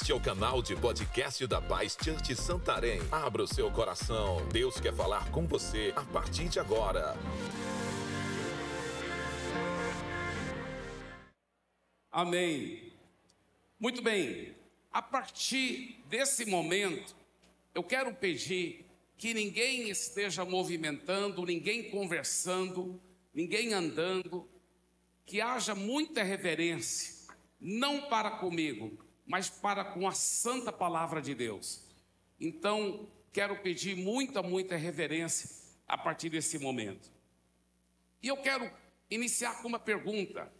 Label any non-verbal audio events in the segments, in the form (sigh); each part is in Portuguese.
Este é o canal de podcast da Paz Church Santarém. Abra o seu coração. Deus quer falar com você a partir de agora. Amém. Muito bem. A partir desse momento, eu quero pedir que ninguém esteja movimentando, ninguém conversando, ninguém andando, que haja muita reverência, não para comigo, mas para com a santa palavra de Deus. Então, quero pedir muita, muita reverência a partir desse momento. E eu quero iniciar com uma pergunta: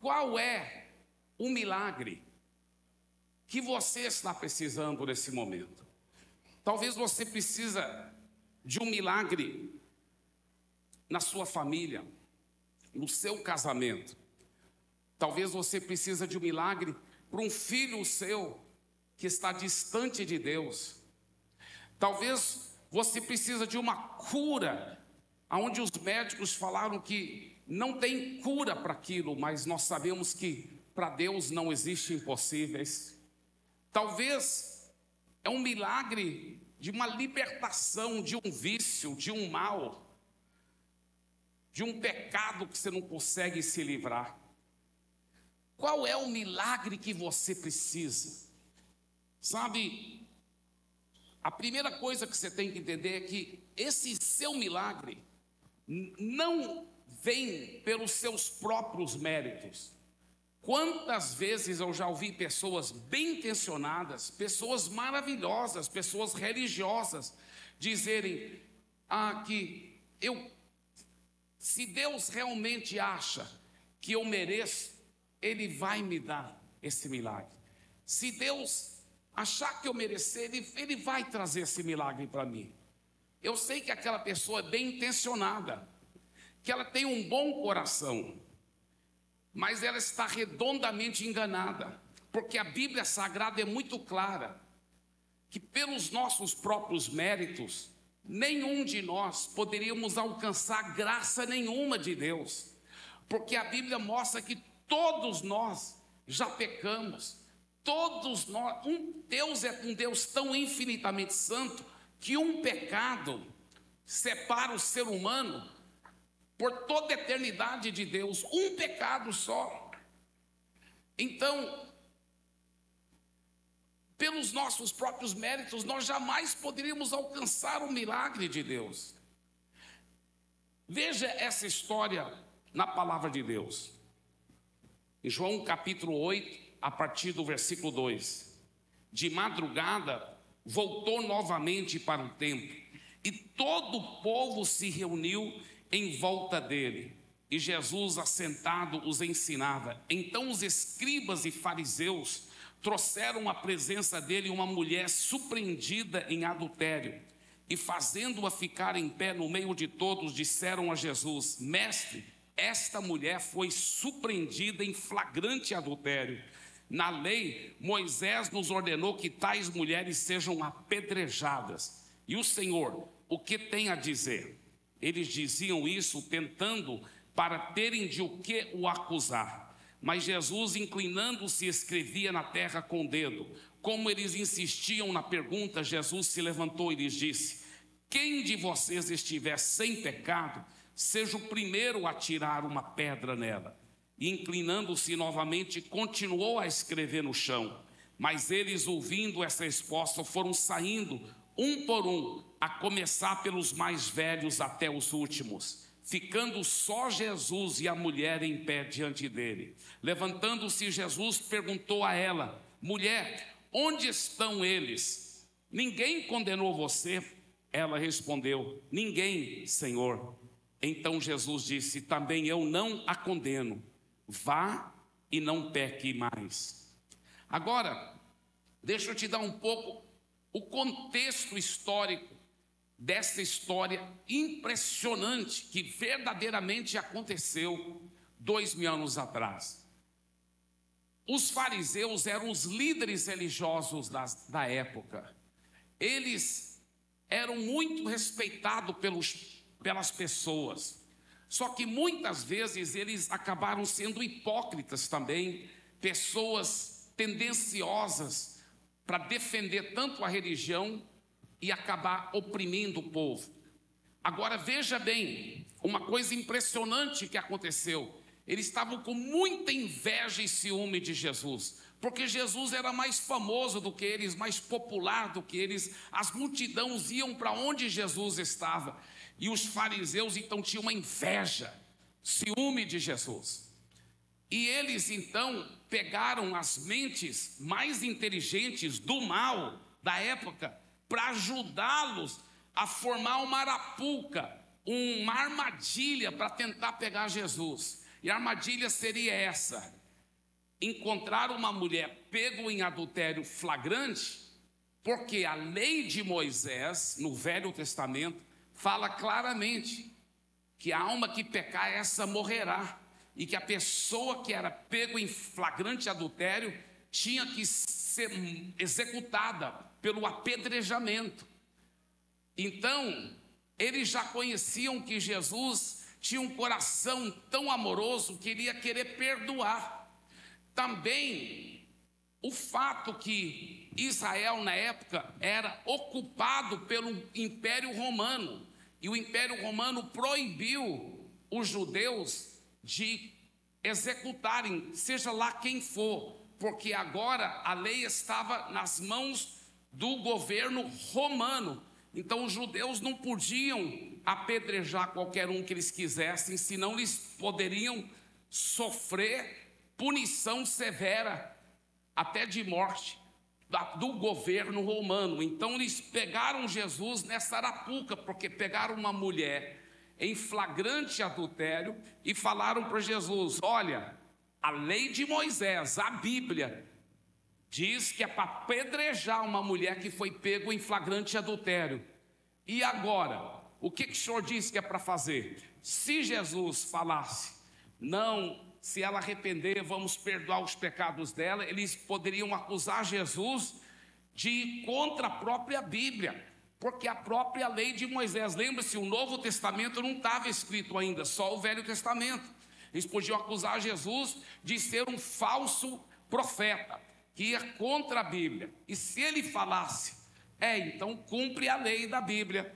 qual é o milagre que você está precisando nesse momento? Talvez você precisa de um milagre na sua família, no seu casamento. Talvez você precisa de um milagre para um filho seu que está distante de Deus. Talvez você precisa de uma cura, aonde os médicos falaram que não tem cura para aquilo, mas nós sabemos que para Deus não existe impossíveis. Talvez é um milagre de uma libertação de um vício, de um mal, de um pecado que você não consegue se livrar. Qual é o milagre que você precisa? Sabe, a primeira coisa que você tem que entender é que esse seu milagre não vem pelos seus próprios méritos. Quantas vezes eu já ouvi pessoas bem intencionadas, pessoas maravilhosas, pessoas religiosas, dizerem: Ah, que eu, se Deus realmente acha que eu mereço, ele vai me dar esse milagre. Se Deus achar que eu merecer, Ele, ele vai trazer esse milagre para mim. Eu sei que aquela pessoa é bem intencionada, que ela tem um bom coração, mas ela está redondamente enganada, porque a Bíblia Sagrada é muito clara que pelos nossos próprios méritos, nenhum de nós poderíamos alcançar graça nenhuma de Deus, porque a Bíblia mostra que Todos nós já pecamos. Todos nós, um Deus é um Deus tão infinitamente santo que um pecado separa o ser humano por toda a eternidade de Deus, um pecado só. Então, pelos nossos próprios méritos, nós jamais poderíamos alcançar o milagre de Deus. Veja essa história na palavra de Deus. João capítulo 8, a partir do versículo 2. De madrugada, voltou novamente para o templo, e todo o povo se reuniu em volta dele. E Jesus, assentado, os ensinava. Então os escribas e fariseus trouxeram à presença dele uma mulher surpreendida em adultério. E fazendo-a ficar em pé no meio de todos, disseram a Jesus: Mestre, esta mulher foi surpreendida em flagrante adultério. Na lei, Moisés nos ordenou que tais mulheres sejam apedrejadas. E o Senhor, o que tem a dizer? Eles diziam isso tentando para terem de o que o acusar. Mas Jesus, inclinando-se, escrevia na terra com o dedo. Como eles insistiam na pergunta, Jesus se levantou e lhes disse: Quem de vocês estiver sem pecado, seja o primeiro a tirar uma pedra nela. E inclinando-se novamente, continuou a escrever no chão. Mas eles, ouvindo essa resposta, foram saindo, um por um, a começar pelos mais velhos até os últimos, ficando só Jesus e a mulher em pé diante dele. Levantando-se, Jesus perguntou a ela: Mulher, onde estão eles? Ninguém condenou você? Ela respondeu: Ninguém, Senhor. Então Jesus disse: Também eu não a condeno, vá e não peque mais. Agora, deixa eu te dar um pouco o contexto histórico dessa história impressionante que verdadeiramente aconteceu dois mil anos atrás. Os fariseus eram os líderes religiosos das, da época. Eles eram muito respeitados pelos pelas pessoas. Só que muitas vezes eles acabaram sendo hipócritas também, pessoas tendenciosas para defender tanto a religião e acabar oprimindo o povo. Agora veja bem, uma coisa impressionante que aconteceu. Eles estavam com muita inveja e ciúme de Jesus, porque Jesus era mais famoso do que eles, mais popular do que eles. As multidões iam para onde Jesus estava. E os fariseus então tinham uma inveja, ciúme de Jesus. E eles então pegaram as mentes mais inteligentes do mal da época para ajudá-los a formar uma arapuca, uma armadilha para tentar pegar Jesus. E a armadilha seria essa: encontrar uma mulher pego em adultério flagrante, porque a lei de Moisés, no Velho Testamento, fala claramente que a alma que pecar, essa morrerá. E que a pessoa que era pego em flagrante adultério tinha que ser executada pelo apedrejamento. Então, eles já conheciam que Jesus tinha um coração tão amoroso que ele ia querer perdoar. Também o fato que Israel na época era ocupado pelo Império Romano e o Império Romano proibiu os judeus de executarem, seja lá quem for, porque agora a lei estava nas mãos do governo romano. Então os judeus não podiam apedrejar qualquer um que eles quisessem, senão eles poderiam sofrer punição severa, até de morte, do governo romano. Então eles pegaram Jesus nessa arapuca, porque pegaram uma mulher em flagrante adultério e falaram para Jesus: Olha, a lei de Moisés, a Bíblia, Diz que é para apedrejar uma mulher que foi pego em flagrante adultério. E agora, o que, que o senhor disse que é para fazer? Se Jesus falasse, não, se ela arrepender, vamos perdoar os pecados dela, eles poderiam acusar Jesus de ir contra a própria Bíblia, porque a própria lei de Moisés, lembra-se, o Novo Testamento não estava escrito ainda, só o Velho Testamento. Eles podiam acusar Jesus de ser um falso profeta que ia contra a Bíblia. E se ele falasse, é, então cumpre a lei da Bíblia,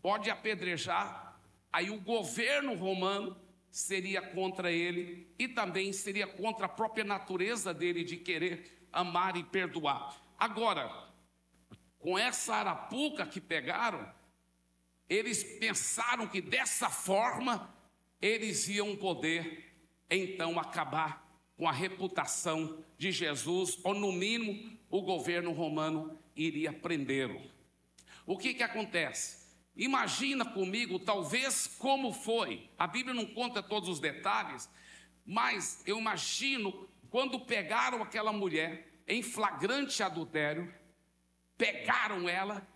pode apedrejar, aí o governo romano seria contra ele e também seria contra a própria natureza dele de querer amar e perdoar. Agora, com essa arapuca que pegaram, eles pensaram que dessa forma eles iam poder então acabar com a reputação de Jesus, ou no mínimo o governo romano iria prendê-lo. O que que acontece? Imagina comigo, talvez como foi. A Bíblia não conta todos os detalhes, mas eu imagino quando pegaram aquela mulher em flagrante adultério, pegaram ela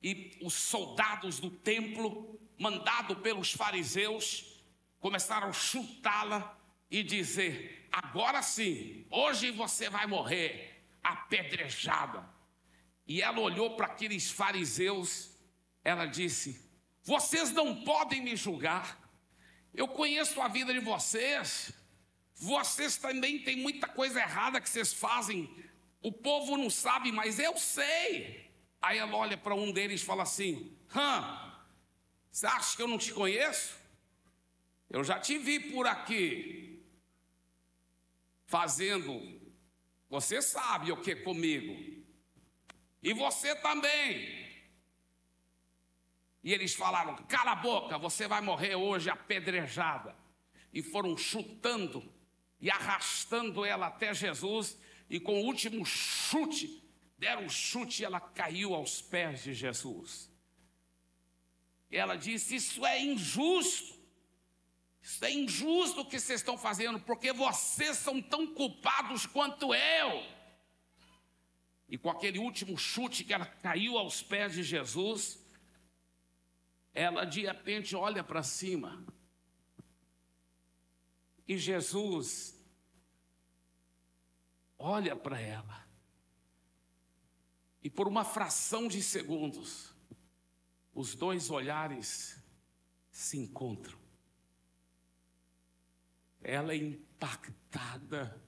e os soldados do templo, mandado pelos fariseus, começaram a chutá-la e dizer: agora sim, hoje você vai morrer apedrejada. E ela olhou para aqueles fariseus, ela disse: Vocês não podem me julgar, eu conheço a vida de vocês, vocês também têm muita coisa errada que vocês fazem, o povo não sabe, mas eu sei. Aí ela olha para um deles e fala assim: Hã, você acha que eu não te conheço? Eu já te vi por aqui, fazendo, você sabe o que comigo, e você também. E eles falaram: cala a boca, você vai morrer hoje apedrejada. E foram chutando e arrastando ela até Jesus, e com o último chute, deram um chute e ela caiu aos pés de Jesus. E ela disse: Isso é injusto. Isso é injusto o que vocês estão fazendo, porque vocês são tão culpados quanto eu. E com aquele último chute que ela caiu aos pés de Jesus, ela de repente olha para cima. E Jesus olha para ela. E por uma fração de segundos, os dois olhares se encontram ela é impactada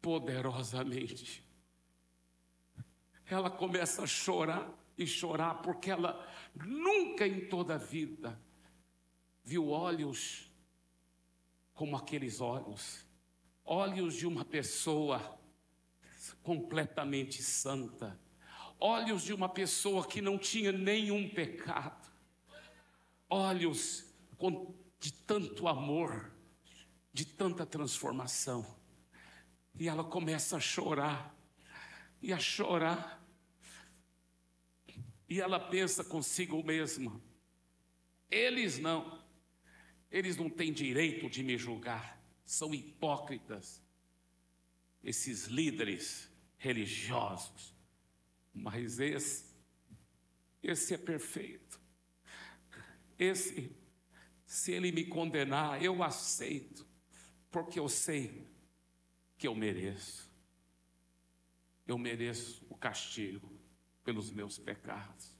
poderosamente. Ela começa a chorar e chorar, porque ela nunca em toda a vida viu olhos como aqueles olhos olhos de uma pessoa completamente santa, olhos de uma pessoa que não tinha nenhum pecado, olhos de tanto amor, de tanta transformação. E ela começa a chorar, e a chorar, e ela pensa consigo mesma: eles não, eles não têm direito de me julgar são hipócritas, esses líderes religiosos. Mas esse, esse é perfeito. Esse, se ele me condenar, eu aceito, porque eu sei que eu mereço. Eu mereço o castigo pelos meus pecados.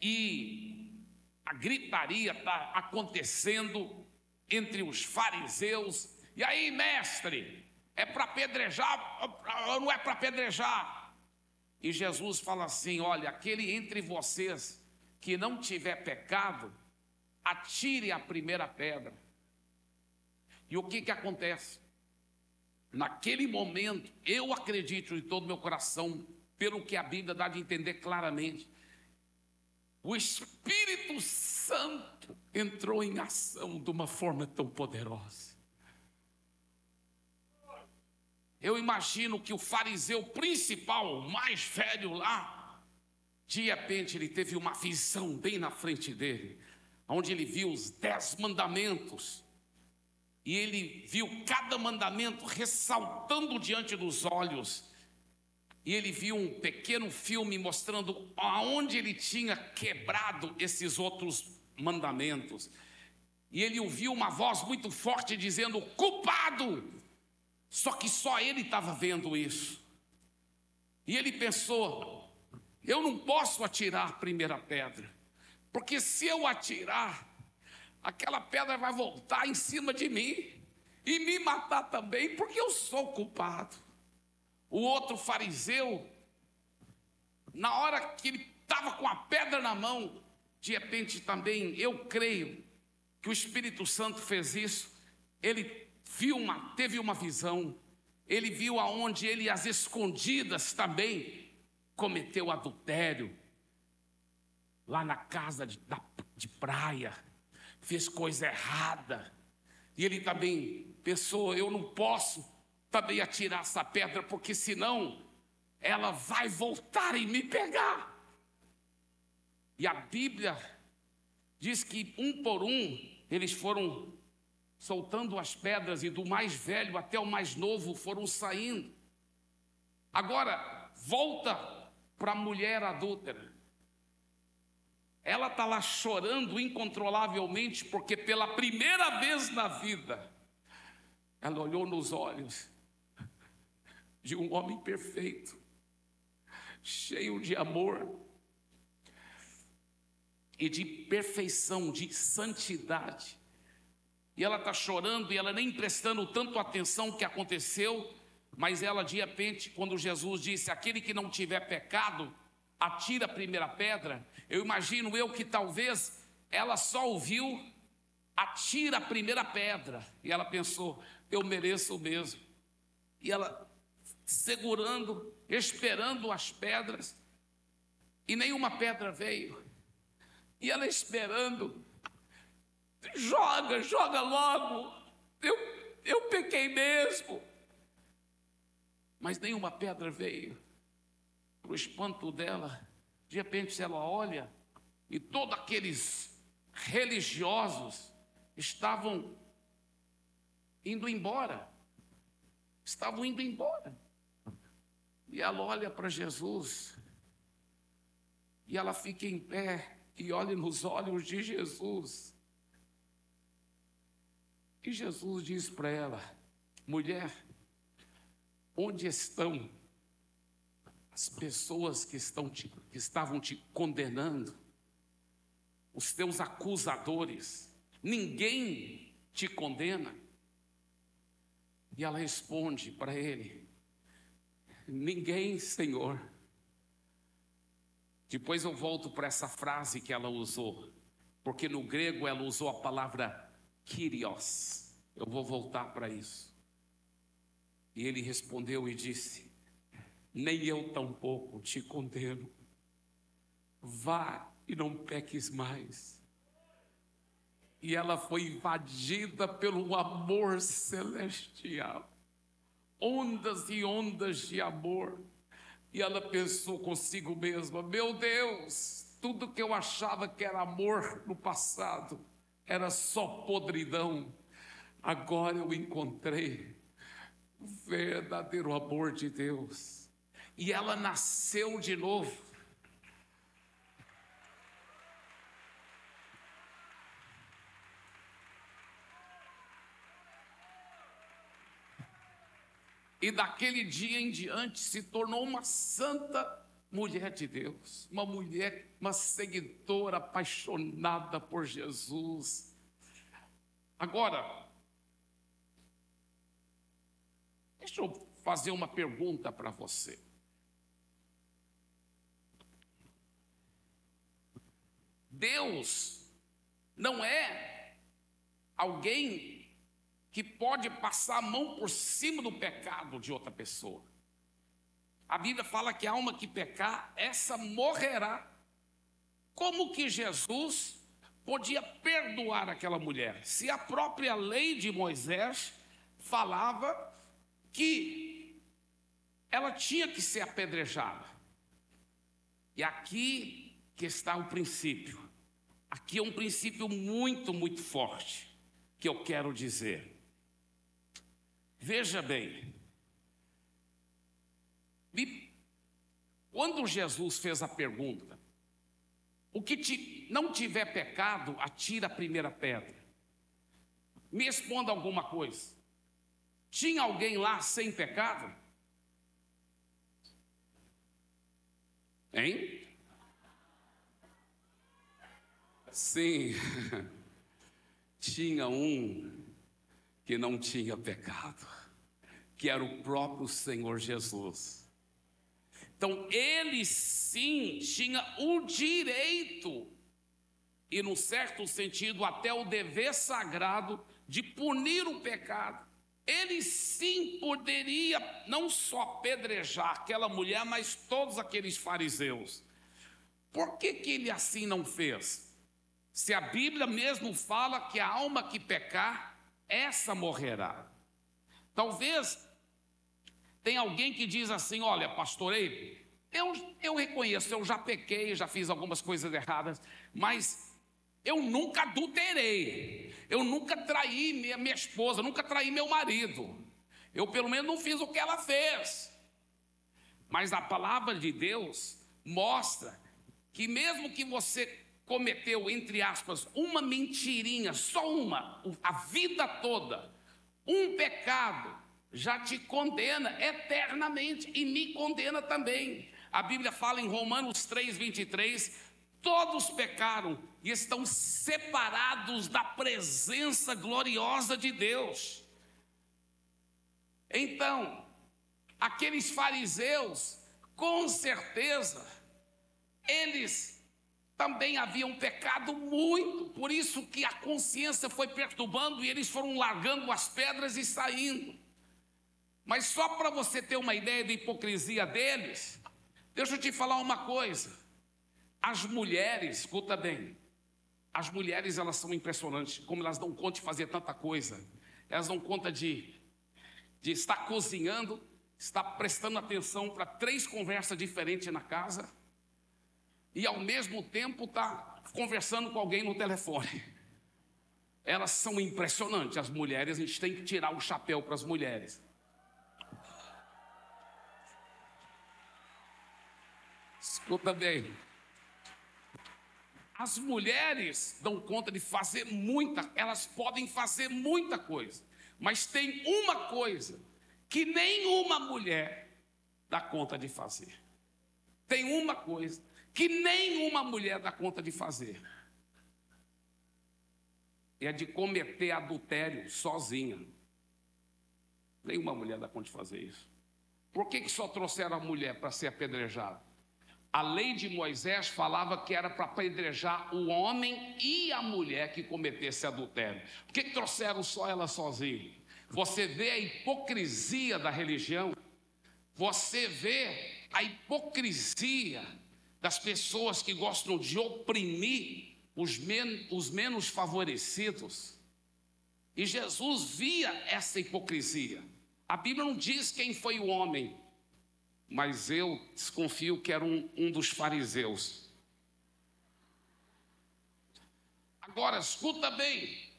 E a gritaria está acontecendo entre os fariseus. E aí, mestre, é para apedrejar ou não é para apedrejar? E Jesus fala assim: olha, aquele entre vocês que não tiver pecado, atire a primeira pedra. E o que que acontece? Naquele momento, eu acredito de todo meu coração, pelo que a Bíblia dá de entender claramente, o Espírito Santo entrou em ação de uma forma tão poderosa. Eu imagino que o fariseu principal, o mais velho lá, de repente ele teve uma visão bem na frente dele, onde ele viu os dez mandamentos, e ele viu cada mandamento ressaltando diante dos olhos, e ele viu um pequeno filme mostrando aonde ele tinha quebrado esses outros mandamentos. E ele ouviu uma voz muito forte dizendo: culpado! Só que só ele estava vendo isso. E ele pensou: eu não posso atirar a primeira pedra, porque se eu atirar, aquela pedra vai voltar em cima de mim e me matar também, porque eu sou culpado. O outro fariseu, na hora que ele estava com a pedra na mão, de repente também eu creio que o Espírito Santo fez isso. Ele viu uma, teve uma visão, ele viu aonde ele às escondidas também cometeu adultério lá na casa de, da, de praia, fez coisa errada. E ele também pensou: eu não posso também atirar essa pedra, porque senão ela vai voltar e me pegar. E a Bíblia diz que um por um eles foram soltando as pedras e do mais velho até o mais novo foram saindo. Agora, volta para a mulher adúltera. Ela está lá chorando incontrolavelmente, porque pela primeira vez na vida, ela olhou nos olhos de um homem perfeito, cheio de amor e de perfeição, de santidade. E ela está chorando e ela nem prestando tanto atenção que aconteceu, mas ela de repente, quando Jesus disse: Aquele que não tiver pecado, atira a primeira pedra. Eu imagino eu que talvez ela só ouviu, atira a primeira pedra. E ela pensou: Eu mereço mesmo. E ela segurando, esperando as pedras, e nenhuma pedra veio. E ela esperando, joga, joga logo, eu, eu pequei mesmo. Mas nenhuma pedra veio. Para o espanto dela, de repente ela olha e todos aqueles religiosos estavam indo embora. Estavam indo embora. E ela olha para Jesus, e ela fica em pé e olha nos olhos de Jesus. E Jesus diz para ela: mulher, onde estão as pessoas que, estão te, que estavam te condenando, os teus acusadores? Ninguém te condena. E ela responde para ele: Ninguém, Senhor. Depois eu volto para essa frase que ela usou, porque no grego ela usou a palavra Kyrios. Eu vou voltar para isso. E ele respondeu e disse: Nem eu tampouco te condeno. Vá e não peques mais. E ela foi invadida pelo amor celestial. Ondas e ondas de amor. E ela pensou consigo mesma: Meu Deus, tudo que eu achava que era amor no passado era só podridão. Agora eu encontrei o verdadeiro amor de Deus. E ela nasceu de novo. E daquele dia em diante se tornou uma santa mulher de Deus, uma mulher, uma seguidora apaixonada por Jesus. Agora, deixa eu fazer uma pergunta para você. Deus não é alguém que pode passar a mão por cima do pecado de outra pessoa. A Bíblia fala que a alma que pecar, essa morrerá. Como que Jesus podia perdoar aquela mulher? Se a própria lei de Moisés falava que ela tinha que ser apedrejada. E aqui que está o princípio. Aqui é um princípio muito, muito forte que eu quero dizer. Veja bem, quando Jesus fez a pergunta, o que te, não tiver pecado, atira a primeira pedra. Me responda alguma coisa. Tinha alguém lá sem pecado? Hein? Sim, (laughs) tinha um que não tinha pecado, que era o próprio Senhor Jesus. Então, ele sim tinha o direito, e num certo sentido, até o dever sagrado, de punir o pecado. Ele sim poderia não só apedrejar aquela mulher, mas todos aqueles fariseus. Por que, que ele assim não fez? Se a Bíblia mesmo fala que a alma que pecar, essa morrerá. Talvez tem alguém que diz assim: olha, pastorei, eu, eu reconheço, eu já pequei, já fiz algumas coisas erradas, mas eu nunca adulterei, eu nunca traí minha, minha esposa, nunca traí meu marido. Eu pelo menos não fiz o que ela fez. Mas a palavra de Deus mostra que mesmo que você cometeu, entre aspas, uma mentirinha, só uma, a vida toda, um pecado, já te condena eternamente e me condena também. A Bíblia fala em Romanos 3, 23: todos pecaram e estão separados da presença gloriosa de Deus. Então, aqueles fariseus, com certeza, eles também haviam pecado muito, por isso que a consciência foi perturbando e eles foram largando as pedras e saindo. Mas só para você ter uma ideia da hipocrisia deles, deixa eu te falar uma coisa. As mulheres, escuta bem, as mulheres elas são impressionantes, como elas dão conta de fazer tanta coisa. Elas dão conta de, de estar cozinhando, estar prestando atenção para três conversas diferentes na casa e ao mesmo tempo estar conversando com alguém no telefone. Elas são impressionantes, as mulheres, a gente tem que tirar o chapéu para as mulheres. Escuta bem. As mulheres dão conta de fazer muita, elas podem fazer muita coisa, mas tem uma coisa que nenhuma mulher dá conta de fazer. Tem uma coisa que nenhuma mulher dá conta de fazer. É de cometer adultério sozinha. Nenhuma mulher dá conta de fazer isso. Por que, que só trouxeram a mulher para ser apedrejada? A lei de Moisés falava que era para apedrejar o homem e a mulher que cometesse adultério. Por que, que trouxeram só ela sozinha? Você vê a hipocrisia da religião, você vê a hipocrisia das pessoas que gostam de oprimir os, men os menos favorecidos. E Jesus via essa hipocrisia. A Bíblia não diz quem foi o homem, mas eu desconfio que era um, um dos fariseus. Agora, escuta bem.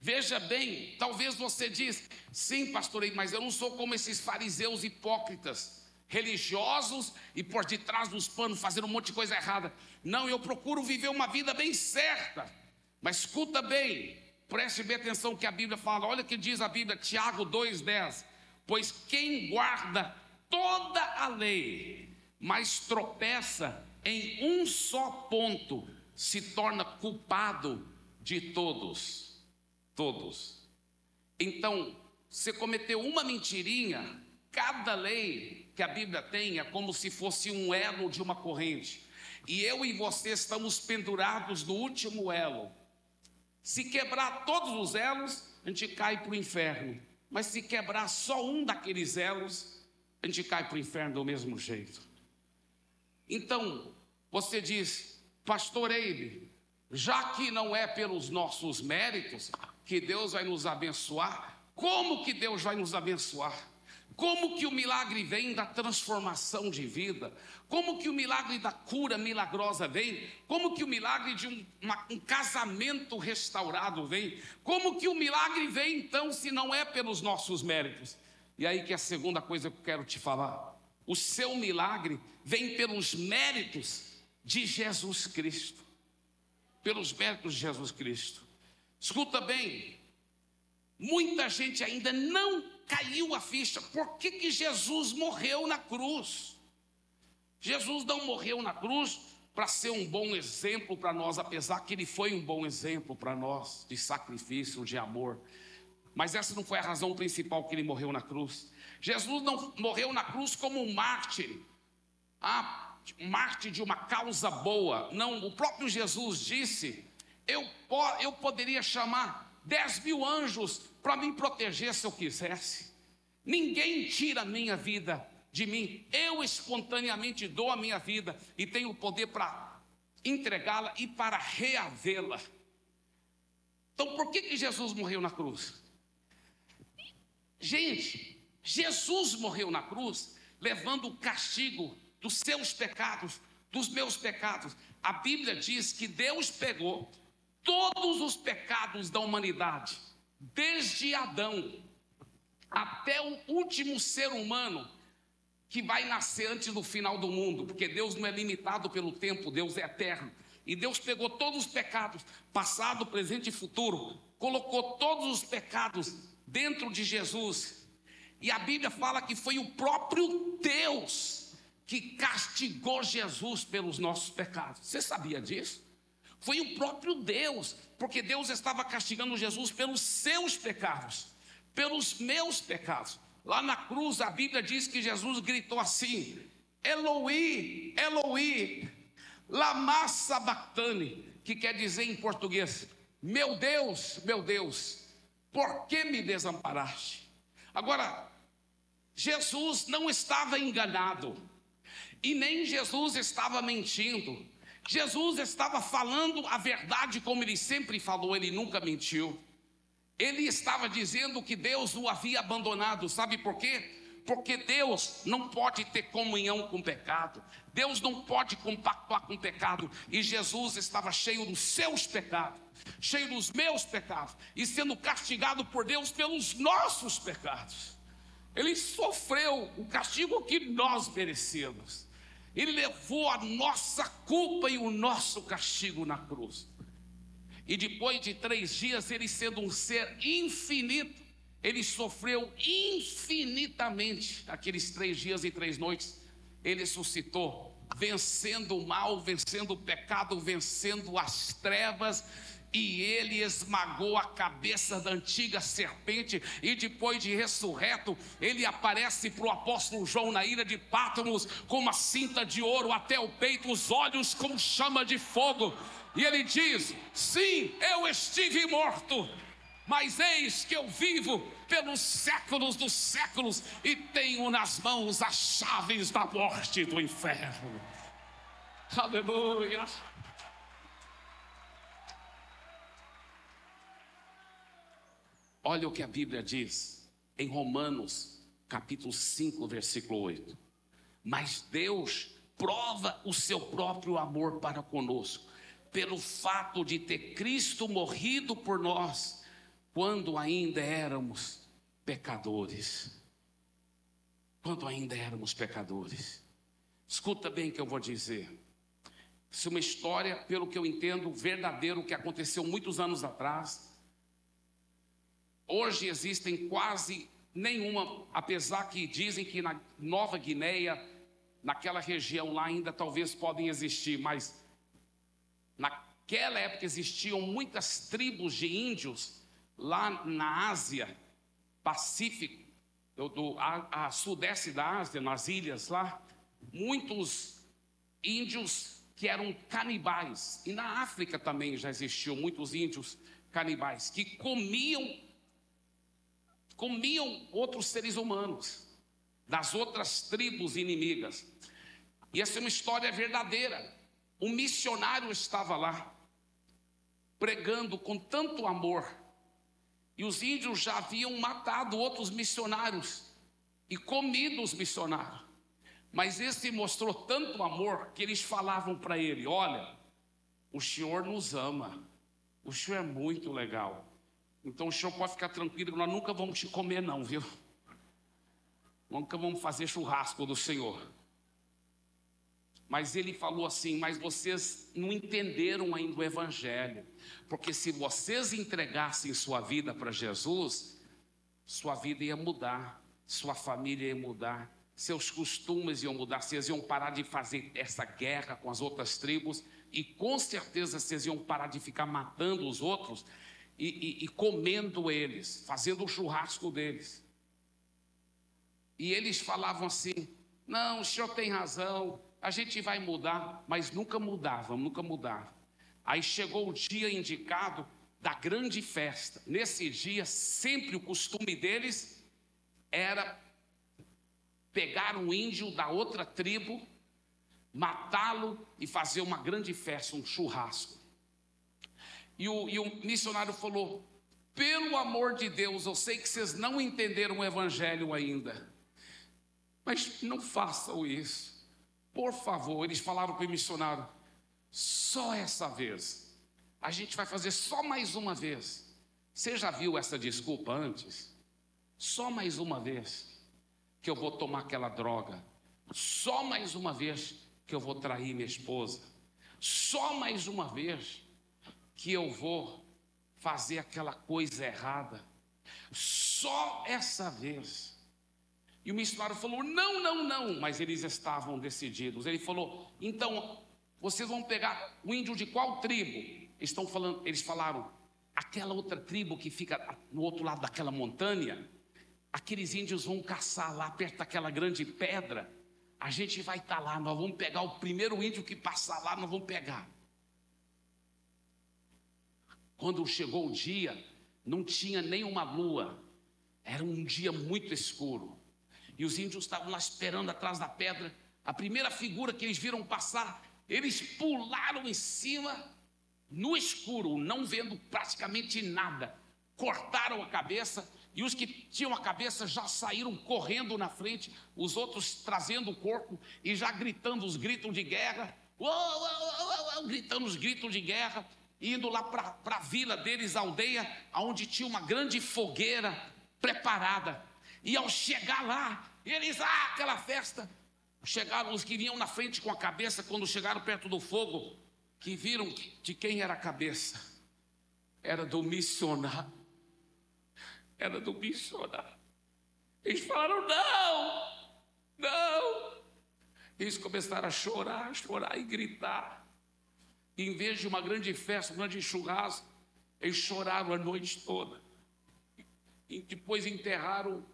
Veja bem, talvez você diz, sim, pastor, mas eu não sou como esses fariseus hipócritas, religiosos e por detrás dos panos fazendo um monte de coisa errada. Não, eu procuro viver uma vida bem certa. Mas escuta bem, preste bem atenção que a Bíblia fala. Olha o que diz a Bíblia, Tiago 2,10. Pois quem guarda toda a lei, mas tropeça em um só ponto, se torna culpado de todos. Todos. Então, você cometeu uma mentirinha, cada lei que a Bíblia tem é como se fosse um elo de uma corrente. E eu e você estamos pendurados no último elo. Se quebrar todos os elos, a gente cai para o inferno. Mas se quebrar só um daqueles elos, a gente cai para o inferno do mesmo jeito. Então, você diz, pastor Eibe, já que não é pelos nossos méritos que Deus vai nos abençoar, como que Deus vai nos abençoar? Como que o milagre vem da transformação de vida? Como que o milagre da cura milagrosa vem? Como que o milagre de um, uma, um casamento restaurado vem? Como que o milagre vem então se não é pelos nossos méritos? E aí que é a segunda coisa que eu quero te falar. O seu milagre vem pelos méritos de Jesus Cristo. Pelos méritos de Jesus Cristo. Escuta bem, muita gente ainda não caiu a ficha. Por que, que Jesus morreu na cruz? Jesus não morreu na cruz para ser um bom exemplo para nós, apesar que ele foi um bom exemplo para nós de sacrifício, de amor. Mas essa não foi a razão principal que ele morreu na cruz. Jesus não morreu na cruz como um mártir, ah, mártir de uma causa boa. Não, o próprio Jesus disse: eu, eu poderia chamar dez mil anjos para me proteger se eu quisesse. Ninguém tira a minha vida de mim. Eu espontaneamente dou a minha vida e tenho o poder para entregá-la e para reavê-la. Então, por que, que Jesus morreu na cruz? Gente, Jesus morreu na cruz levando o castigo dos seus pecados, dos meus pecados. A Bíblia diz que Deus pegou todos os pecados da humanidade, desde Adão até o último ser humano que vai nascer antes do final do mundo, porque Deus não é limitado pelo tempo, Deus é eterno. E Deus pegou todos os pecados, passado, presente e futuro, colocou todos os pecados dentro de Jesus. E a Bíblia fala que foi o próprio Deus que castigou Jesus pelos nossos pecados. Você sabia disso? Foi o próprio Deus, porque Deus estava castigando Jesus pelos seus pecados, pelos meus pecados. Lá na cruz a Bíblia diz que Jesus gritou assim: Eloi, Eloi, lama sabachthani, que quer dizer em português: Meu Deus, meu Deus, por que me desamparaste? Agora, Jesus não estava enganado, e nem Jesus estava mentindo. Jesus estava falando a verdade como ele sempre falou, ele nunca mentiu. Ele estava dizendo que Deus o havia abandonado, sabe por quê? Porque Deus não pode ter comunhão com o pecado, Deus não pode compactuar com o pecado, e Jesus estava cheio dos seus pecados, cheio dos meus pecados, e sendo castigado por Deus pelos nossos pecados. Ele sofreu o castigo que nós merecemos. Ele levou a nossa culpa e o nosso castigo na cruz. E depois de três dias, ele sendo um ser infinito, ele sofreu infinitamente aqueles três dias e três noites. Ele suscitou, vencendo o mal, vencendo o pecado, vencendo as trevas e ele esmagou a cabeça da antiga serpente, e depois de ressurreto, ele aparece para o apóstolo João na ilha de Pátomos com uma cinta de ouro até o peito, os olhos como chama de fogo, e ele diz: Sim, eu estive morto, mas eis que eu vivo pelos séculos dos séculos e tenho nas mãos as chaves da morte e do inferno. Aleluia. Olha o que a Bíblia diz em Romanos, capítulo 5, versículo 8. Mas Deus prova o seu próprio amor para conosco, pelo fato de ter Cristo morrido por nós, quando ainda éramos pecadores. Quando ainda éramos pecadores. Escuta bem o que eu vou dizer. Isso é uma história, pelo que eu entendo, verdadeiro, que aconteceu muitos anos atrás Hoje existem quase nenhuma, apesar que dizem que na Nova Guineia, naquela região lá ainda talvez podem existir, mas naquela época existiam muitas tribos de índios lá na Ásia, Pacífico, do, a, a sudeste da Ásia, nas ilhas lá, muitos índios que eram canibais. E na África também já existiam muitos índios canibais que comiam comiam outros seres humanos, das outras tribos inimigas. E essa é uma história verdadeira. Um missionário estava lá, pregando com tanto amor, e os índios já haviam matado outros missionários e comido os missionários. Mas esse mostrou tanto amor que eles falavam para ele: Olha, o Senhor nos ama, o Senhor é muito legal. Então o senhor pode ficar tranquilo, nós nunca vamos te comer, não, viu? Nunca vamos fazer churrasco do Senhor. Mas ele falou assim: Mas vocês não entenderam ainda o Evangelho. Porque se vocês entregassem sua vida para Jesus, sua vida ia mudar, sua família ia mudar, seus costumes iam mudar, vocês iam parar de fazer essa guerra com as outras tribos, e com certeza vocês iam parar de ficar matando os outros e, e, e comendo eles, fazendo o churrasco deles. E eles falavam assim: não, o senhor tem razão, a gente vai mudar, mas nunca mudavam, nunca mudavam. Aí chegou o dia indicado da grande festa. Nesse dia, sempre o costume deles era pegar um índio da outra tribo, matá-lo e fazer uma grande festa, um churrasco. E o, e o missionário falou: pelo amor de Deus, eu sei que vocês não entenderam o evangelho ainda, mas não façam isso, por favor. Eles falaram para o missionário: só essa vez, a gente vai fazer só mais uma vez. Você já viu essa desculpa antes? Só mais uma vez que eu vou tomar aquela droga, só mais uma vez que eu vou trair minha esposa, só mais uma vez que eu vou fazer aquela coisa errada. Só essa vez. E o missionário falou: não, não, não. Mas eles estavam decididos. Ele falou: então, vocês vão pegar o índio de qual tribo? Estão falando, eles falaram, aquela outra tribo que fica no outro lado daquela montanha, aqueles índios vão caçar lá perto daquela grande pedra. A gente vai estar tá lá, nós vamos pegar o primeiro índio que passar lá, nós vamos pegar. Quando chegou o dia, não tinha nenhuma lua, era um dia muito escuro. E os índios estavam lá esperando atrás da pedra. A primeira figura que eles viram passar, eles pularam em cima, no escuro, não vendo praticamente nada. Cortaram a cabeça e os que tinham a cabeça já saíram correndo na frente, os outros trazendo o corpo e já gritando os gritos de guerra, gritando os gritos de guerra indo lá para a vila deles, a aldeia, onde tinha uma grande fogueira preparada. E ao chegar lá, eles, ah, aquela festa. Chegaram os que vinham na frente com a cabeça, quando chegaram perto do fogo, que viram de quem era a cabeça. Era do missionário. Era do missionário. Eles falaram: não, não. Eles começaram a chorar, chorar e gritar em vez de uma grande festa, um grande churrasco, Eles choraram a noite toda. E depois enterraram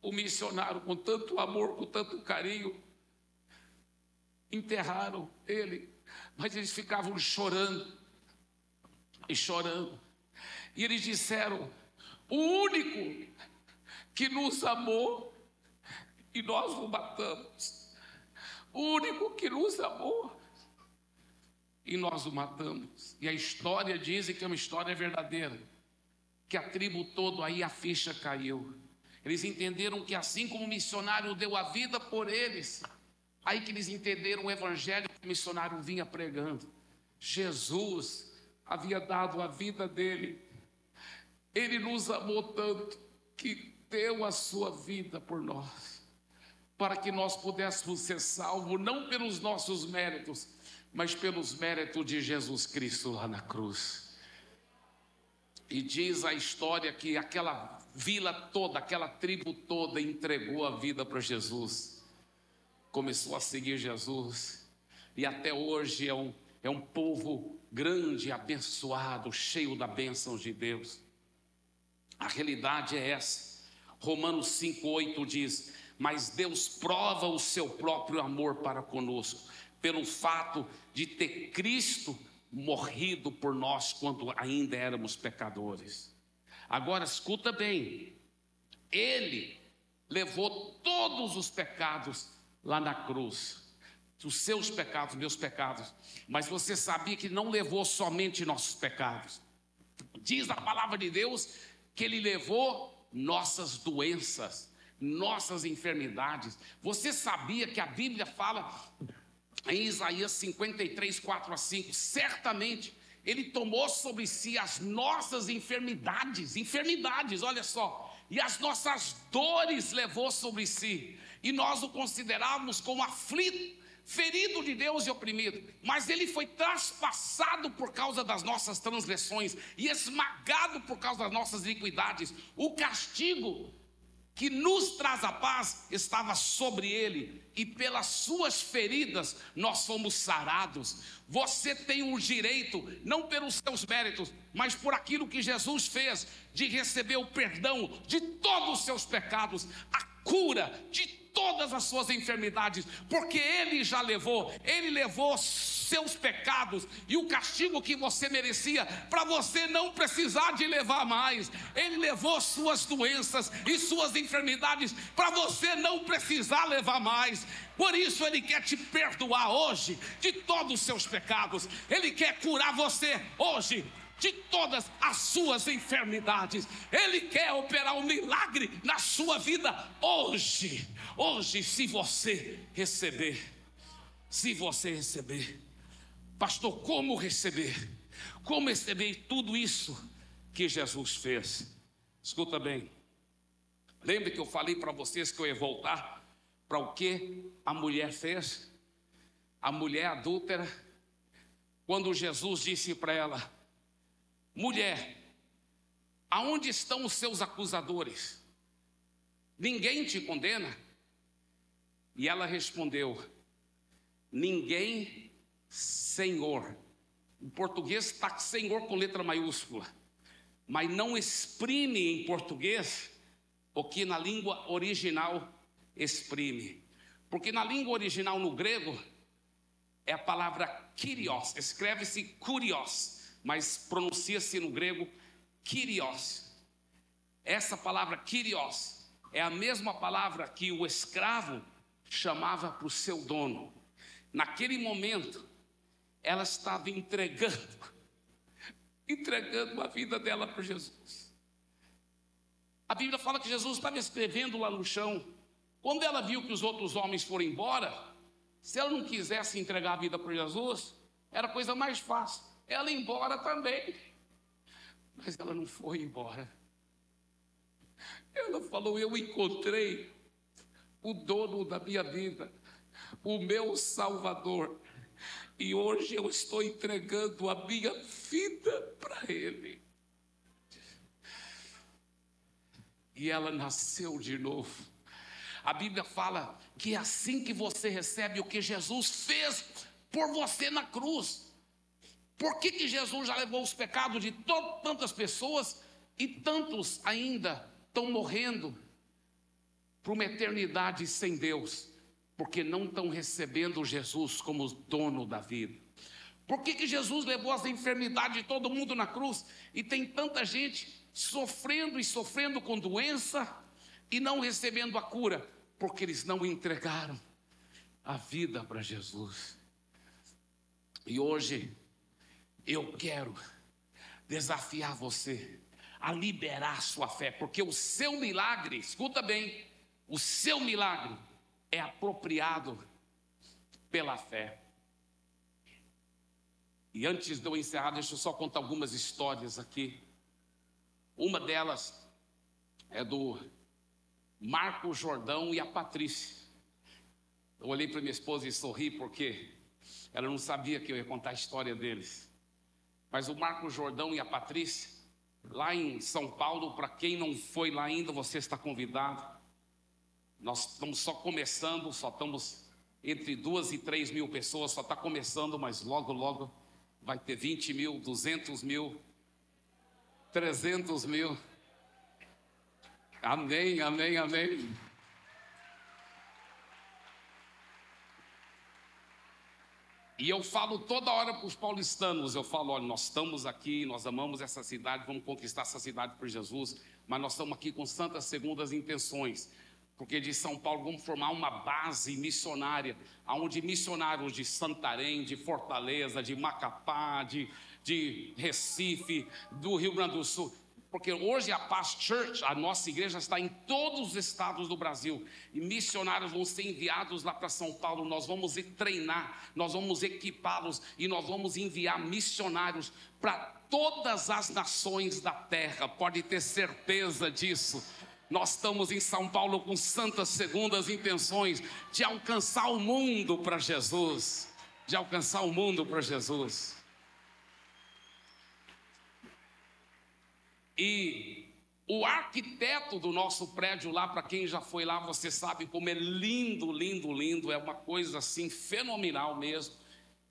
o missionário com tanto amor, com tanto carinho. Enterraram ele, mas eles ficavam chorando e chorando. E eles disseram: o único que nos amou e nós o matamos. O único que nos amou e nós o matamos. E a história diz que é uma história verdadeira, que a tribo toda aí a ficha caiu. Eles entenderam que assim como o missionário deu a vida por eles, aí que eles entenderam o evangelho que o missionário vinha pregando. Jesus havia dado a vida dele. Ele nos amou tanto que deu a sua vida por nós, para que nós pudéssemos ser salvos, não pelos nossos méritos, mas pelos méritos de Jesus Cristo lá na cruz. E diz a história que aquela vila toda, aquela tribo toda entregou a vida para Jesus, começou a seguir Jesus, e até hoje é um, é um povo grande, abençoado, cheio da bênção de Deus. A realidade é essa. Romanos 5,8 diz: Mas Deus prova o seu próprio amor para conosco, pelo fato de ter Cristo morrido por nós quando ainda éramos pecadores. Agora escuta bem, Ele levou todos os pecados lá na cruz, os seus pecados, meus pecados, mas você sabia que não levou somente nossos pecados. Diz a palavra de Deus que Ele levou nossas doenças, nossas enfermidades. Você sabia que a Bíblia fala em Isaías 53, 4 a 5, certamente ele tomou sobre si as nossas enfermidades, enfermidades, olha só, e as nossas dores levou sobre si, e nós o considerávamos como aflito, ferido de Deus e oprimido, mas ele foi traspassado por causa das nossas transgressões e esmagado por causa das nossas iniquidades. O castigo que nos traz a paz estava sobre ele, e pelas suas feridas nós fomos sarados. Você tem o direito, não pelos seus méritos, mas por aquilo que Jesus fez, de receber o perdão de todos os seus pecados, a cura de todas as suas enfermidades, porque Ele já levou, Ele levou seus pecados e o castigo que você merecia, para você não precisar de levar mais. Ele levou suas doenças e suas enfermidades, para você não precisar levar mais. Por isso Ele quer te perdoar hoje de todos os seus pecados, Ele quer curar você hoje de todas as suas enfermidades. Ele quer operar um milagre na sua vida hoje. Hoje, se você receber, se você receber. Pastor, como receber? Como receber tudo isso que Jesus fez? Escuta bem. Lembre que eu falei para vocês que eu ia voltar para o que a mulher fez? A mulher adúltera, quando Jesus disse para ela: Mulher, aonde estão os seus acusadores? Ninguém te condena? E ela respondeu: Ninguém Senhor. O português está Senhor com letra maiúscula, mas não exprime em português o que na língua original exprime. Porque na língua original no grego é a palavra kyrios, escreve-se kurios, mas pronuncia-se no grego kyrios. Essa palavra kyrios é a mesma palavra que o escravo chamava para o seu dono. Naquele momento, ela estava entregando, entregando a vida dela para Jesus. A Bíblia fala que Jesus estava escrevendo lá no chão. Quando ela viu que os outros homens foram embora, se ela não quisesse entregar a vida para Jesus, era a coisa mais fácil. Ela ir embora também. Mas ela não foi embora. Ela falou: Eu encontrei o dono da minha vida, o meu Salvador. E hoje eu estou entregando a minha vida para Ele. E ela nasceu de novo. A Bíblia fala que é assim que você recebe o que Jesus fez por você na cruz. Por que, que Jesus já levou os pecados de tantas pessoas e tantos ainda estão morrendo para uma eternidade sem Deus? Porque não estão recebendo Jesus como dono da vida. Por que, que Jesus levou as enfermidades de todo mundo na cruz e tem tanta gente sofrendo e sofrendo com doença e não recebendo a cura? Porque eles não entregaram a vida para Jesus. E hoje eu quero desafiar você a liberar sua fé, porque o seu milagre, escuta bem, o seu milagre é apropriado pela fé. E antes de eu encerrar, deixa eu só contar algumas histórias aqui. Uma delas é do Marco Jordão e a Patrícia. Eu olhei para minha esposa e sorri porque ela não sabia que eu ia contar a história deles. Mas o Marco Jordão e a Patrícia, lá em São Paulo, para quem não foi lá ainda, você está convidado. Nós estamos só começando, só estamos entre duas e três mil pessoas, só está começando, mas logo, logo vai ter 20 mil, 200 mil, 300 mil. Amém, amém, amém. E eu falo toda hora para os paulistanos, eu falo, olha, nós estamos aqui, nós amamos essa cidade, vamos conquistar essa cidade por Jesus, mas nós estamos aqui com santas segundas intenções porque de São Paulo vamos formar uma base missionária, onde missionários de Santarém, de Fortaleza, de Macapá, de, de Recife, do Rio Grande do Sul, porque hoje a Paz Church, a nossa igreja, está em todos os estados do Brasil. E missionários vão ser enviados lá para São Paulo. Nós vamos treinar, nós vamos equipá-los e nós vamos enviar missionários para todas as nações da terra. Pode ter certeza disso. Nós estamos em São Paulo com santas segundas intenções de alcançar o mundo para Jesus, de alcançar o mundo para Jesus. E o arquiteto do nosso prédio lá, para quem já foi lá, você sabe como é lindo, lindo, lindo, é uma coisa assim fenomenal mesmo.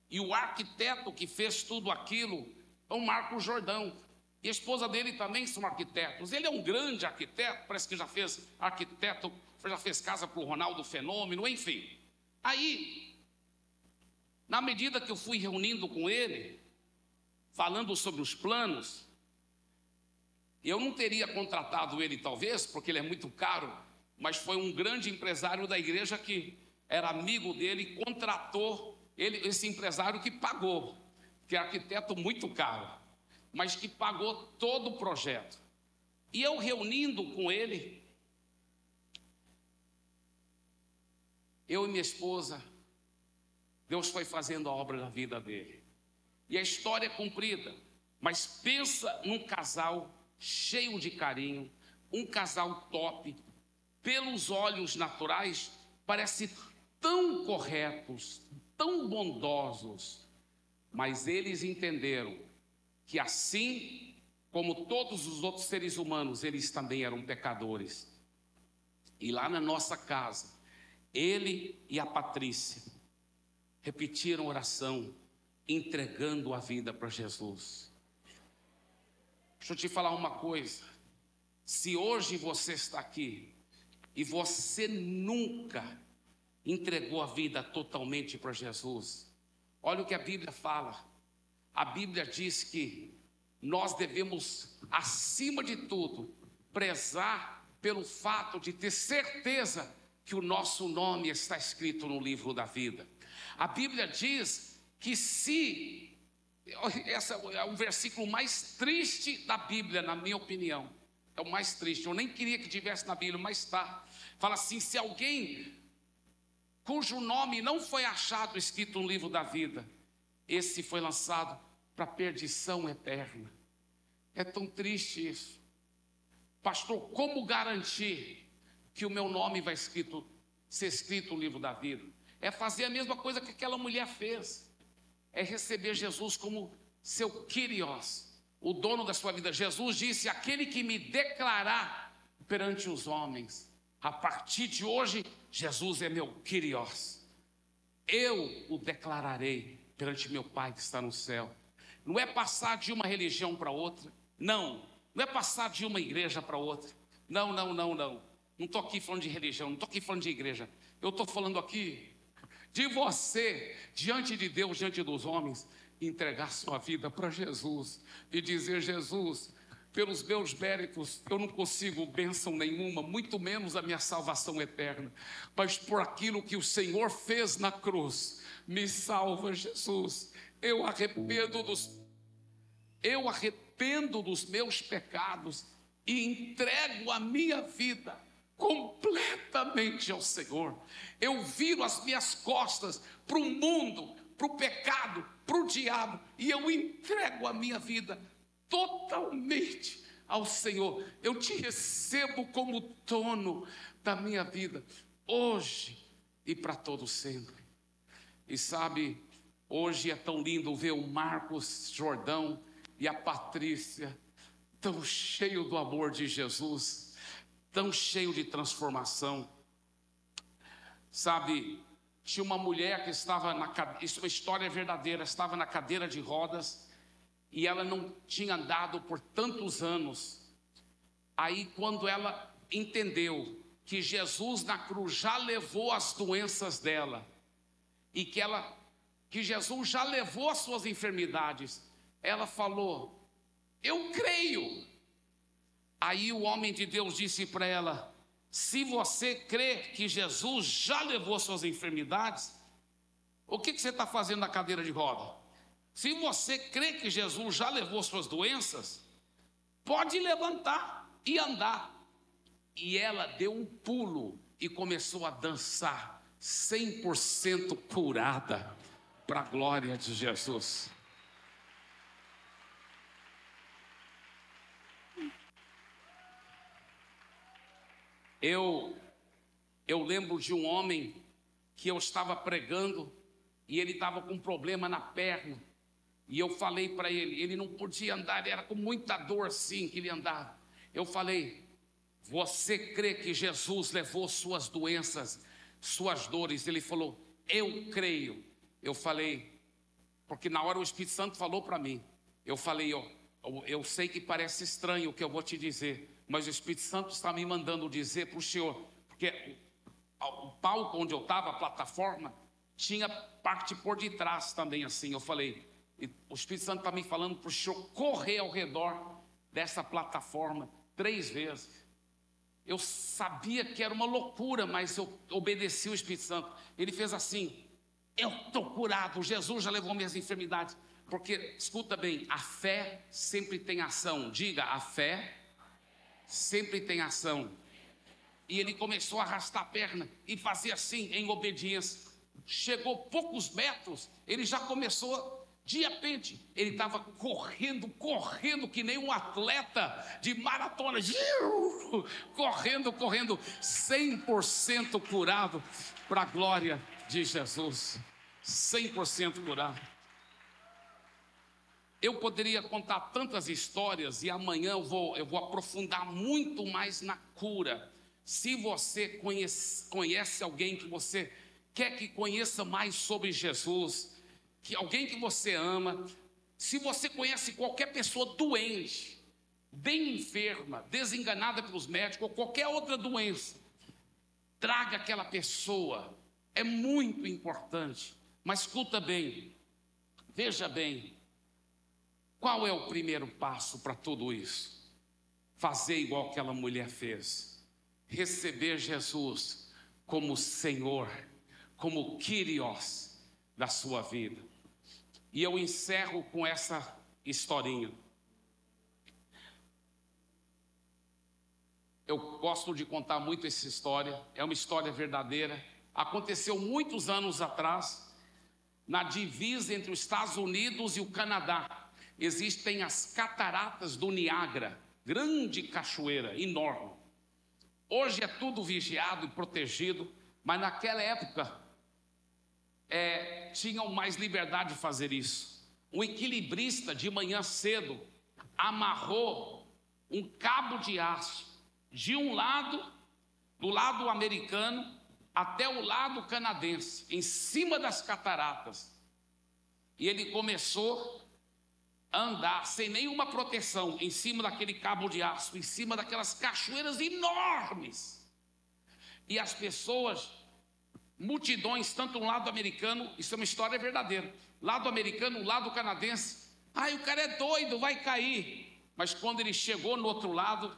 E o arquiteto que fez tudo aquilo é o Marco Jordão. E a esposa dele também são arquitetos. Ele é um grande arquiteto, parece que já fez arquiteto, já fez casa para o Ronaldo Fenômeno, enfim. Aí, na medida que eu fui reunindo com ele, falando sobre os planos, eu não teria contratado ele talvez, porque ele é muito caro, mas foi um grande empresário da igreja que era amigo dele, contratou ele, esse empresário que pagou, que é arquiteto muito caro mas que pagou todo o projeto. E eu reunindo com ele, eu e minha esposa, Deus foi fazendo a obra da vida dele. E a história é cumprida, mas pensa num casal cheio de carinho, um casal top, pelos olhos naturais, parece tão corretos, tão bondosos, mas eles entenderam que assim como todos os outros seres humanos, eles também eram pecadores. E lá na nossa casa, ele e a Patrícia repetiram oração, entregando a vida para Jesus. Deixa eu te falar uma coisa. Se hoje você está aqui e você nunca entregou a vida totalmente para Jesus, olha o que a Bíblia fala a Bíblia diz que nós devemos, acima de tudo, prezar pelo fato de ter certeza que o nosso nome está escrito no livro da vida. A Bíblia diz que se esse é o versículo mais triste da Bíblia, na minha opinião. É o mais triste. Eu nem queria que tivesse na Bíblia, mas está. Fala assim: se alguém cujo nome não foi achado escrito no livro da vida, esse foi lançado para perdição eterna. É tão triste isso. Pastor, como garantir que o meu nome vai escrito, ser escrito no livro da vida? É fazer a mesma coisa que aquela mulher fez. É receber Jesus como seu Kyrios, o dono da sua vida. Jesus disse: Aquele que me declarar perante os homens, a partir de hoje, Jesus é meu Kyrios. Eu o declararei perante meu Pai que está no céu. não é passar de uma religião para outra. Não, não é passar de uma igreja para outra. Não, não, não, não. Não estou aqui falando de religião, não estou aqui falando de igreja. Eu estou falando aqui de você, diante de Deus, diante dos homens, entregar sua vida para Jesus e dizer: Jesus, pelos meus méritos, eu não consigo bênção nenhuma, muito menos a minha salvação eterna, mas por aquilo que o Senhor fez na cruz, me salva, Jesus. Eu arrependo dos eu arrependo dos meus pecados e entrego a minha vida completamente ao Senhor. Eu viro as minhas costas para o mundo, para o pecado, para o diabo, e eu entrego a minha vida totalmente ao Senhor. Eu te recebo como dono da minha vida, hoje e para todo sempre. E sabe, hoje é tão lindo ver o Marcos Jordão e a Patrícia, tão cheio do amor de Jesus, tão cheio de transformação. Sabe, tinha uma mulher que estava na isso é uma história verdadeira, estava na cadeira de rodas e ela não tinha andado por tantos anos. Aí, quando ela entendeu que Jesus na cruz já levou as doenças dela e que ela que Jesus já levou as suas enfermidades, ela falou: "Eu creio". Aí o homem de Deus disse para ela: "Se você crê que Jesus já levou as suas enfermidades, o que, que você está fazendo na cadeira de roda? Se você crê que Jesus já levou suas doenças, pode levantar e andar. E ela deu um pulo e começou a dançar, 100% curada, para a glória de Jesus. Eu, eu lembro de um homem que eu estava pregando e ele estava com um problema na perna. E eu falei para ele, ele não podia andar, era com muita dor assim que ele andava. Eu falei, você crê que Jesus levou suas doenças, suas dores? Ele falou, eu creio. Eu falei, porque na hora o Espírito Santo falou para mim. Eu falei, ó, eu, eu sei que parece estranho o que eu vou te dizer, mas o Espírito Santo está me mandando dizer para o Senhor, porque o palco onde eu estava, a plataforma, tinha parte por detrás também assim. Eu falei, o Espírito Santo está me falando para o senhor correr ao redor dessa plataforma três vezes. Eu sabia que era uma loucura, mas eu obedeci o Espírito Santo. Ele fez assim: Eu estou curado, Jesus já levou minhas enfermidades. Porque, escuta bem, a fé sempre tem ação. Diga, a fé sempre tem ação. E ele começou a arrastar a perna e fazer assim, em obediência. Chegou poucos metros, ele já começou de repente, ele estava correndo, correndo, que nem um atleta de maratona, correndo, correndo, 100% curado, para a glória de Jesus. 100% curado. Eu poderia contar tantas histórias e amanhã eu vou, eu vou aprofundar muito mais na cura. Se você conhece, conhece alguém que você quer que conheça mais sobre Jesus, que alguém que você ama, se você conhece qualquer pessoa doente, bem enferma, desenganada pelos médicos ou qualquer outra doença, traga aquela pessoa. É muito importante. Mas escuta bem, veja bem, qual é o primeiro passo para tudo isso? Fazer igual aquela mulher fez. Receber Jesus como Senhor, como Kyrios da sua vida. E eu encerro com essa historinha. Eu gosto de contar muito essa história, é uma história verdadeira. Aconteceu muitos anos atrás, na divisa entre os Estados Unidos e o Canadá. Existem as cataratas do Niágara, grande cachoeira, enorme. Hoje é tudo vigiado e protegido, mas naquela época é, tinham mais liberdade de fazer isso. Um equilibrista de manhã cedo amarrou um cabo de aço de um lado, do lado americano, até o lado canadense, em cima das cataratas. E ele começou andar sem nenhuma proteção em cima daquele cabo de aço, em cima daquelas cachoeiras enormes. E as pessoas, multidões, tanto um lado americano, isso é uma história verdadeira, lado americano, lado canadense. Ai, o cara é doido, vai cair. Mas quando ele chegou no outro lado,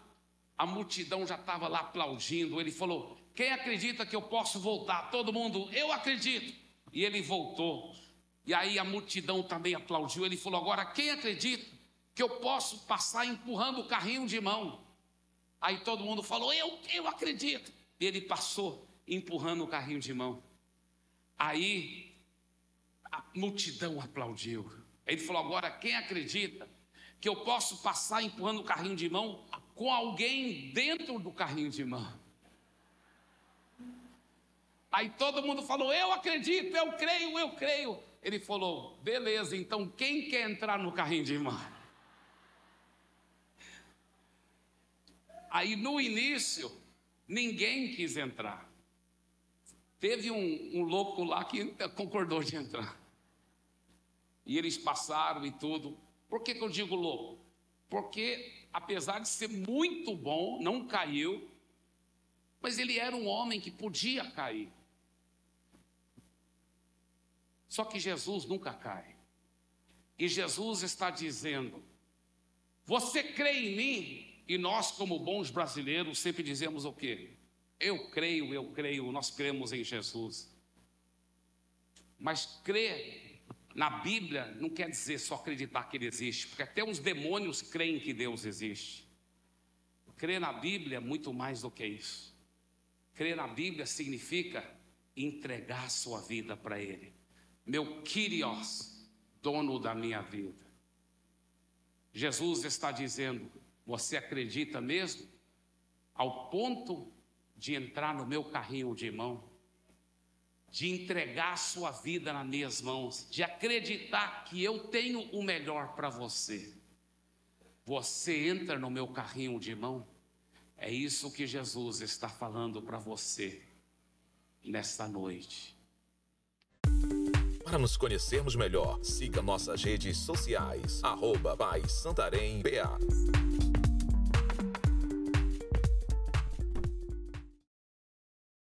a multidão já estava lá aplaudindo. Ele falou: Quem acredita que eu posso voltar? Todo mundo, eu acredito. E ele voltou. E aí a multidão também aplaudiu. Ele falou: Agora, quem acredita que eu posso passar empurrando o carrinho de mão? Aí todo mundo falou: Eu, eu acredito. E ele passou empurrando o carrinho de mão. Aí a multidão aplaudiu. Ele falou: Agora, quem acredita que eu posso passar empurrando o carrinho de mão com alguém dentro do carrinho de mão? Aí todo mundo falou: Eu acredito, eu creio, eu creio. Ele falou: beleza, então quem quer entrar no carrinho de mão? Aí no início, ninguém quis entrar. Teve um, um louco lá que concordou de entrar. E eles passaram e tudo. Por que, que eu digo louco? Porque, apesar de ser muito bom, não caiu, mas ele era um homem que podia cair. Só que Jesus nunca cai. E Jesus está dizendo: Você crê em mim? E nós, como bons brasileiros, sempre dizemos o quê? Eu creio, eu creio, nós cremos em Jesus. Mas crer na Bíblia não quer dizer só acreditar que Ele existe, porque até os demônios creem que Deus existe. Crer na Bíblia é muito mais do que isso. Crer na Bíblia significa entregar sua vida para Ele meu Kyrios, dono da minha vida. Jesus está dizendo: Você acredita mesmo? Ao ponto de entrar no meu carrinho de mão, de entregar sua vida nas minhas mãos, de acreditar que eu tenho o melhor para você. Você entra no meu carrinho de mão? É isso que Jesus está falando para você nesta noite. Para nos conhecermos melhor, siga nossas redes sociais, arroba Santarém BA.